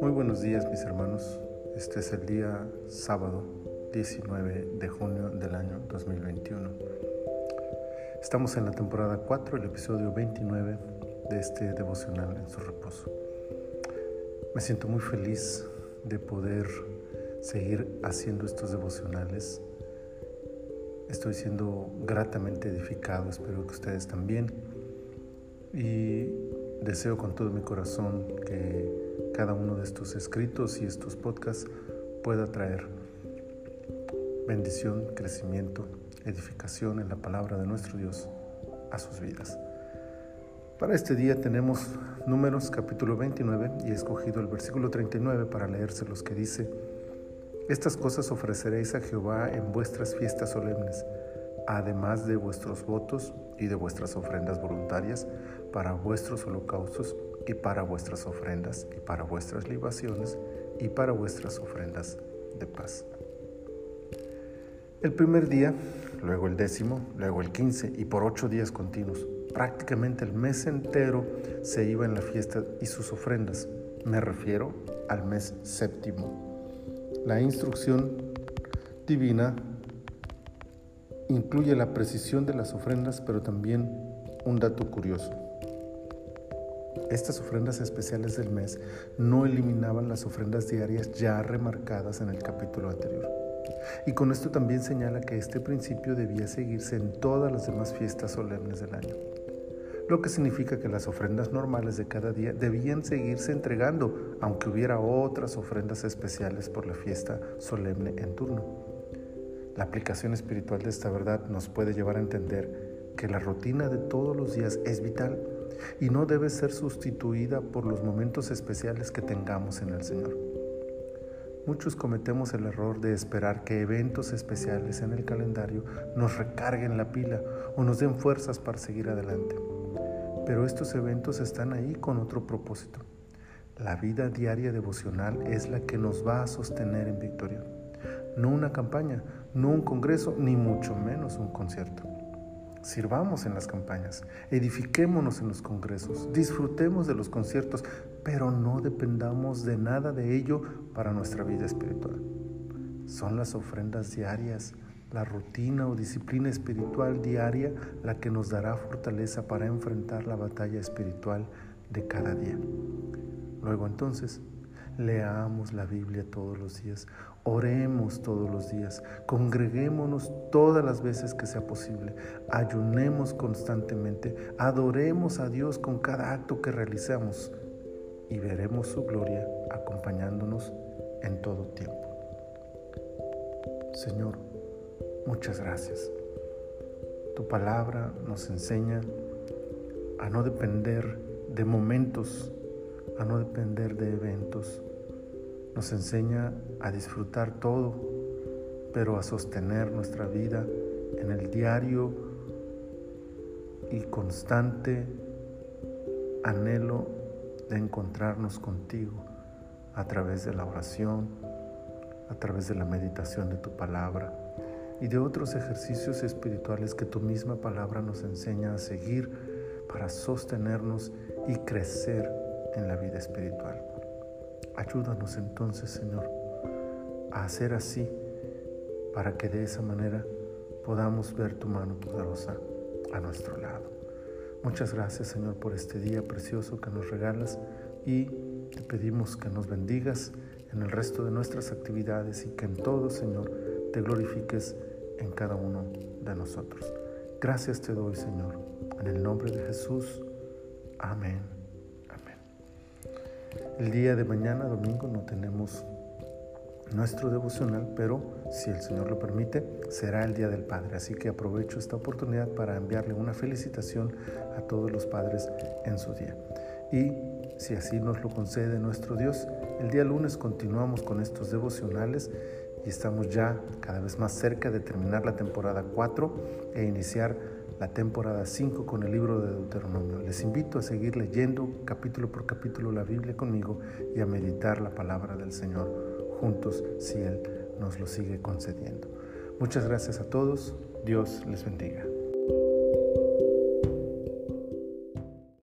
Muy buenos días mis hermanos, este es el día sábado 19 de junio del año 2021. Estamos en la temporada 4, el episodio 29 de este devocional en su reposo. Me siento muy feliz de poder seguir haciendo estos devocionales. Estoy siendo gratamente edificado, espero que ustedes también. Y deseo con todo mi corazón que cada uno de estos escritos y estos podcasts pueda traer bendición, crecimiento, edificación en la palabra de nuestro Dios a sus vidas. Para este día tenemos números capítulo 29 y he escogido el versículo 39 para leérselos que dice, estas cosas ofreceréis a Jehová en vuestras fiestas solemnes, además de vuestros votos y de vuestras ofrendas voluntarias para vuestros holocaustos y para vuestras ofrendas y para vuestras libaciones y para vuestras ofrendas de paz. El primer día, luego el décimo, luego el quince y por ocho días continuos, prácticamente el mes entero se iba en la fiesta y sus ofrendas. Me refiero al mes séptimo la instrucción divina incluye la precisión de las ofrendas, pero también un dato curioso. Estas ofrendas especiales del mes no eliminaban las ofrendas diarias ya remarcadas en el capítulo anterior. Y con esto también señala que este principio debía seguirse en todas las demás fiestas solemnes del año lo que significa que las ofrendas normales de cada día debían seguirse entregando, aunque hubiera otras ofrendas especiales por la fiesta solemne en turno. La aplicación espiritual de esta verdad nos puede llevar a entender que la rutina de todos los días es vital y no debe ser sustituida por los momentos especiales que tengamos en el Señor. Muchos cometemos el error de esperar que eventos especiales en el calendario nos recarguen la pila o nos den fuerzas para seguir adelante. Pero estos eventos están ahí con otro propósito. La vida diaria devocional es la que nos va a sostener en victoria. No una campaña, no un congreso, ni mucho menos un concierto. Sirvamos en las campañas, edifiquémonos en los congresos, disfrutemos de los conciertos, pero no dependamos de nada de ello para nuestra vida espiritual. Son las ofrendas diarias, la rutina o disciplina espiritual diaria la que nos dará fortaleza para enfrentar la batalla espiritual de cada día. Luego entonces, leamos la Biblia todos los días, oremos todos los días, congreguémonos todas las veces que sea posible, ayunemos constantemente, adoremos a Dios con cada acto que realizamos y veremos su gloria acompañándonos en todo tiempo. Señor, Muchas gracias. Tu palabra nos enseña a no depender de momentos, a no depender de eventos. Nos enseña a disfrutar todo, pero a sostener nuestra vida en el diario y constante anhelo de encontrarnos contigo a través de la oración, a través de la meditación de tu palabra y de otros ejercicios espirituales que tu misma palabra nos enseña a seguir para sostenernos y crecer en la vida espiritual. Ayúdanos entonces, Señor, a hacer así para que de esa manera podamos ver tu mano poderosa a nuestro lado. Muchas gracias, Señor, por este día precioso que nos regalas y te pedimos que nos bendigas en el resto de nuestras actividades y que en todo, Señor, te glorifiques en cada uno de nosotros. Gracias te doy, Señor, en el nombre de Jesús. Amén. El día de mañana, domingo, no tenemos nuestro devocional, pero si el Señor lo permite, será el Día del Padre. Así que aprovecho esta oportunidad para enviarle una felicitación a todos los padres en su día. Y si así nos lo concede nuestro Dios, el día lunes continuamos con estos devocionales y estamos ya cada vez más cerca de terminar la temporada 4 e iniciar la temporada 5 con el libro de Deuteronomio. Les invito a seguir leyendo capítulo por capítulo la Biblia conmigo y a meditar la palabra del Señor juntos si Él nos lo sigue concediendo. Muchas gracias a todos. Dios les bendiga.